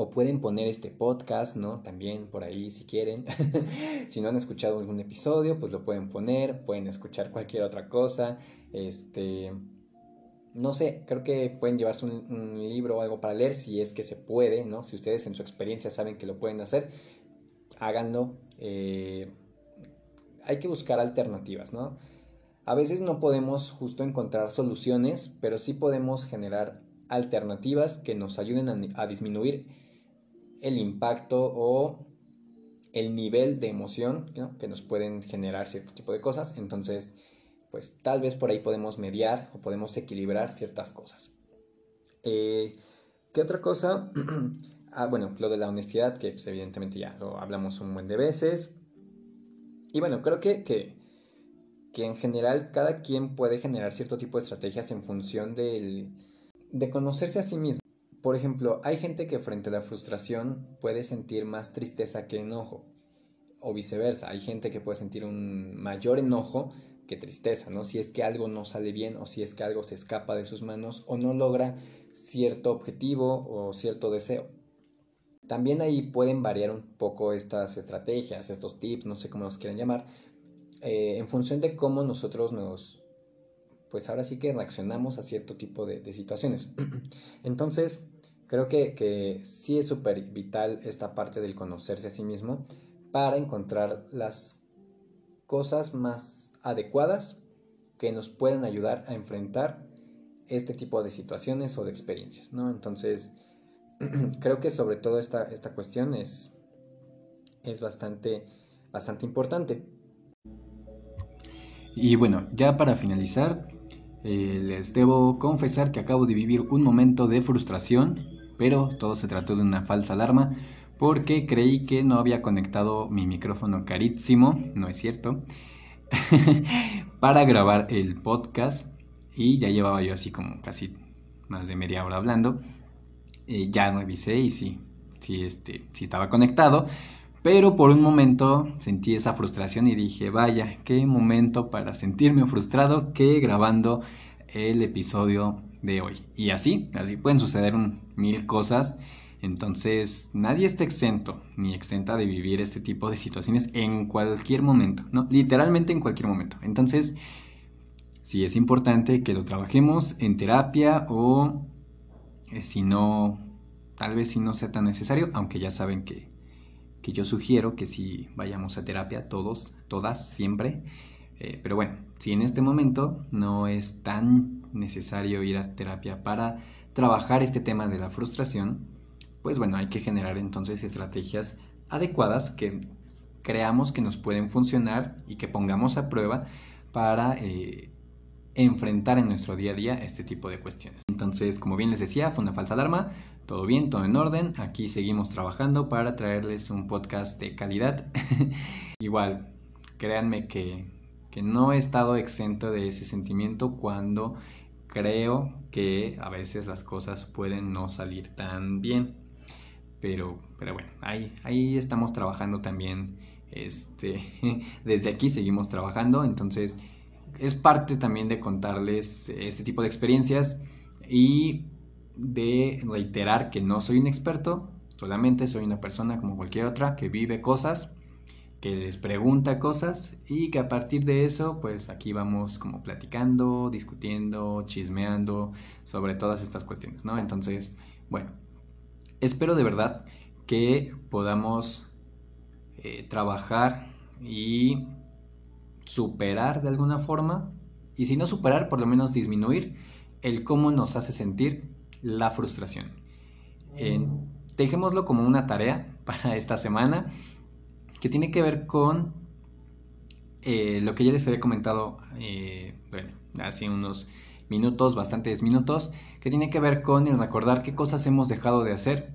O pueden poner este podcast, ¿no? También por ahí si quieren. si no han escuchado algún episodio, pues lo pueden poner. Pueden escuchar cualquier otra cosa. Este. No sé, creo que pueden llevarse un, libro o algo para leer si es que se puede, ¿no? Si ustedes en su experiencia saben que lo pueden hacer, háganlo. Eh, hay que buscar alternativas, ¿no? A veces no podemos justo encontrar soluciones, pero sí podemos generar alternativas que nos ayuden a, disminuir el impacto o el nivel de emoción que nos pueden generar cierto tipo de cosas. Entonces, pues tal vez por ahí podemos mediar o podemos equilibrar ciertas cosas. Eh, ¿Qué otra cosa? ah, bueno, lo de la honestidad, que pues, evidentemente ya lo hablamos un buen de veces. Y bueno, creo que, que que en general cada quien puede generar cierto tipo de estrategias en función de conocerse a sí mismo. Por ejemplo, hay gente que frente a la frustración puede sentir más tristeza que enojo, o viceversa, hay gente que puede sentir un mayor enojo que tristeza, ¿no? Si es que algo no sale bien o si es que algo se escapa de sus manos o no logra cierto objetivo o cierto deseo. También ahí pueden variar un poco estas estrategias, estos tips, no sé cómo los quieren llamar, eh, en función de cómo nosotros nos, pues ahora sí que reaccionamos a cierto tipo de, situaciones. Entonces, creo que, que sí es súper vital esta parte del conocerse a sí mismo para encontrar las cosas más adecuadas que nos pueden ayudar a enfrentar este tipo de situaciones o de experiencias, ¿no? Entonces, creo que sobre todo esta, esta cuestión es, es bastante, bastante importante. Y bueno, ya para finalizar, eh, les debo confesar que acabo de vivir un momento de frustración, pero todo se trató de una falsa alarma porque creí que no había conectado mi micrófono carísimo, no es cierto, para grabar el podcast y ya llevaba yo así como casi más de media hora hablando. Eh, ya no avisé y sí, sí, este, sí estaba conectado, pero por un momento sentí esa frustración y dije, vaya, qué momento para sentirme frustrado que grabando el episodio de hoy. Y así, así pueden suceder mil cosas. Entonces, nadie está exento ni exenta de vivir este tipo de situaciones en cualquier momento, ¿no? Literalmente en cualquier momento. Entonces, sí es importante que lo trabajemos en terapia o eh, si no, tal vez si no sea tan necesario, aunque ya saben que que yo sugiero que si vayamos a terapia todos, todas, siempre. Eh, pero bueno, si en este momento no es tan necesario ir a terapia para trabajar este tema de la frustración, pues bueno, hay que generar entonces estrategias adecuadas que creamos que nos pueden funcionar y que pongamos a prueba para eh, enfrentar en nuestro día a día este tipo de cuestiones. Entonces, como bien les decía, fue una falsa alarma, todo bien, todo en orden. Aquí seguimos trabajando para traerles un podcast de calidad. Igual, créanme que, que no he estado exento de ese sentimiento cuando creo que a veces las cosas pueden no salir tan bien. Pero, pero bueno, ahí, ahí estamos trabajando también. Este, desde aquí seguimos trabajando. Entonces, es parte también de contarles este tipo de experiencias. Y de reiterar que no soy un experto, solamente soy una persona como cualquier otra que vive cosas que les pregunta cosas y que a partir de eso, pues aquí vamos como platicando, discutiendo, chismeando sobre todas estas cuestiones, ¿no? Entonces, bueno, espero de verdad que podamos eh, trabajar y superar de alguna forma, y si no superar, por lo menos disminuir el cómo nos hace sentir la frustración. dejémoslo como una tarea para esta semana que tiene que ver con eh, lo que ya les había comentado, eh, bueno, hace unos minutos, bastantes minutos, que tiene que ver con el recordar qué cosas hemos dejado de hacer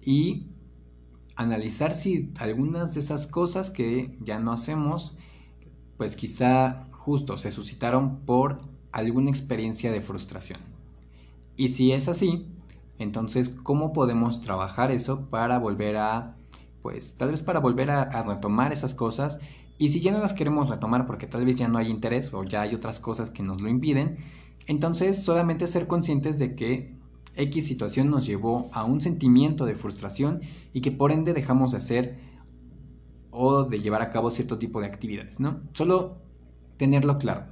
y analizar si algunas de esas cosas que ya no hacemos, pues quizá justo se suscitaron por alguna experiencia de frustración. Y si es así, entonces, ¿cómo podemos trabajar eso para volver a, pues, tal vez para volver a, retomar esas cosas? Y si ya no las queremos retomar porque tal vez ya no hay interés o ya hay otras cosas que nos lo impiden, entonces solamente ser conscientes de que X situación nos llevó a un sentimiento de frustración y que por ende dejamos de hacer o de llevar a cabo cierto tipo de actividades, ¿no? Solo tenerlo claro.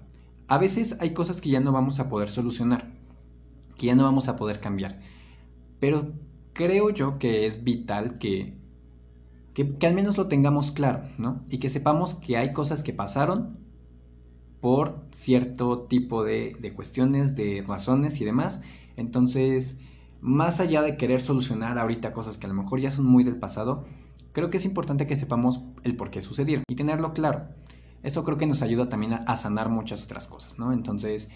A veces hay cosas que ya no vamos a poder solucionar, que ya no vamos a poder cambiar. Pero creo yo que es vital que, que, al menos lo tengamos claro, ¿no? Y que sepamos que hay cosas que pasaron por cierto tipo de, de cuestiones, de razones y demás. Entonces, más allá de querer solucionar ahorita cosas que a lo mejor ya son muy del pasado, creo que es importante que sepamos el por qué sucedieron y tenerlo claro. Eso creo que nos ayuda también a, sanar muchas otras cosas, ¿no? Entonces,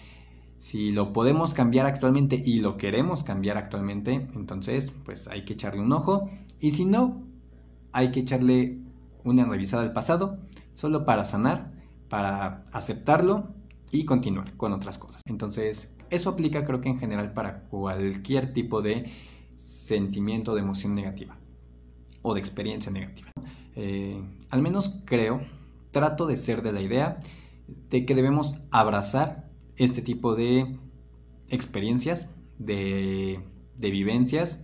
si lo podemos cambiar actualmente y lo queremos cambiar actualmente, entonces pues hay que echarle un ojo. Y si no, hay que echarle una revisada al pasado, solo para sanar, para aceptarlo y continuar con otras cosas. Entonces, eso aplica creo que en general para cualquier tipo de sentimiento de emoción negativa o de experiencia negativa. Eh, al menos creo, trato de ser de la idea de que debemos abrazar este tipo de experiencias, de, vivencias,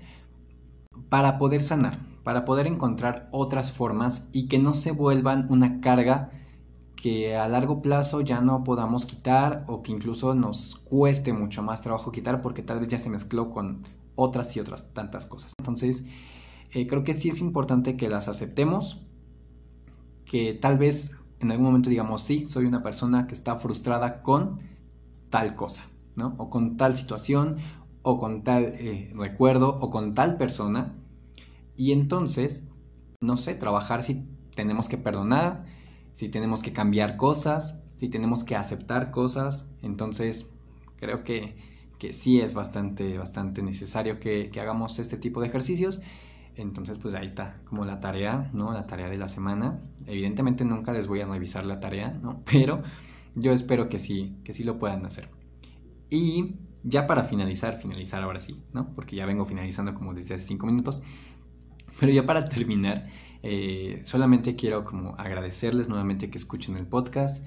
para poder sanar, para poder encontrar otras formas y que no se vuelvan una carga que a largo plazo ya no podamos quitar o que incluso nos cueste mucho más trabajo quitar porque tal vez ya se mezcló con otras y otras tantas cosas. Entonces, eh, creo que sí es importante que las aceptemos, que tal vez en algún momento digamos, sí, soy una persona que está frustrada con tal cosa, ¿no? O con tal situación, o con tal eh, recuerdo, o con tal persona. Y entonces, no sé, trabajar si tenemos que perdonar, si tenemos que cambiar cosas, si tenemos que aceptar cosas. Entonces, creo que, que sí es bastante, bastante necesario que, hagamos este tipo de ejercicios. Entonces, pues ahí está, como la tarea, ¿no? La tarea de la semana. Evidentemente nunca les voy a revisar la tarea, ¿no? Pero yo espero que sí, que sí lo puedan hacer. Y ya para finalizar, finalizar ahora sí, ¿no? Porque ya vengo finalizando como desde hace cinco minutos. Pero ya para terminar, eh, solamente quiero como agradecerles nuevamente que escuchen el podcast,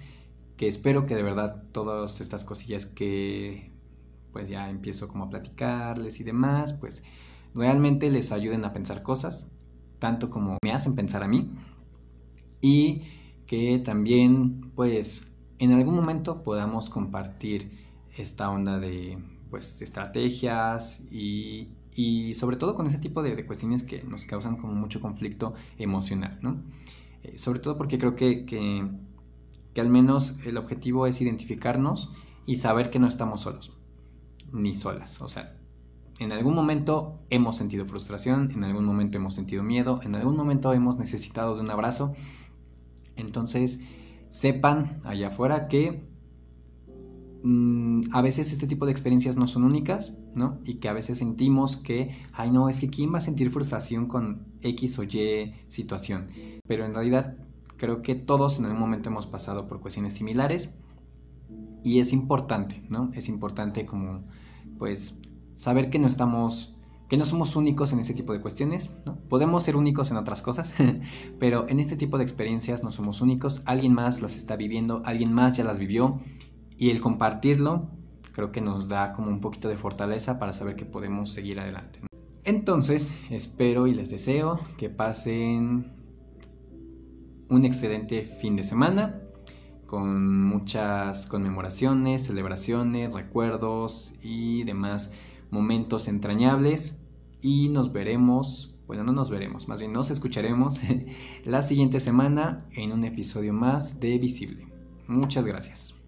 que espero que de verdad todas estas cosillas que pues ya empiezo como a platicarles y demás, pues realmente les ayuden a pensar cosas, tanto como me hacen pensar a mí, y que también pues en algún momento podamos compartir esta onda de pues estrategias y, y sobre todo con ese tipo de, cuestiones que nos causan como mucho conflicto emocional, ¿no? Eh, sobre todo porque creo que, que, que al menos el objetivo es identificarnos y saber que no estamos solos, ni solas, o sea, en algún momento hemos sentido frustración, en algún momento hemos sentido miedo, en algún momento hemos necesitado de un abrazo. Entonces, sepan allá afuera que mm, a veces este tipo de experiencias no son únicas, ¿no? Y que a veces sentimos que, ay no, es que ¿quién va a sentir frustración con X o Y situación? Pero en realidad creo que todos en algún momento hemos pasado por cuestiones similares y es importante, ¿no? Es importante como, pues, saber que no estamos que no somos únicos en este tipo de cuestiones. Podemos ser únicos en otras cosas, pero en este tipo de experiencias no somos únicos, alguien más las está viviendo, alguien más ya las vivió y el compartirlo creo que nos da como un poquito de fortaleza para saber que podemos seguir adelante. Entonces, espero y les deseo que pasen un excelente fin de semana con muchas conmemoraciones, celebraciones, recuerdos y demás momentos entrañables y nos veremos, bueno, no nos veremos, más bien nos escucharemos la siguiente semana en un episodio más de Visible. Muchas gracias.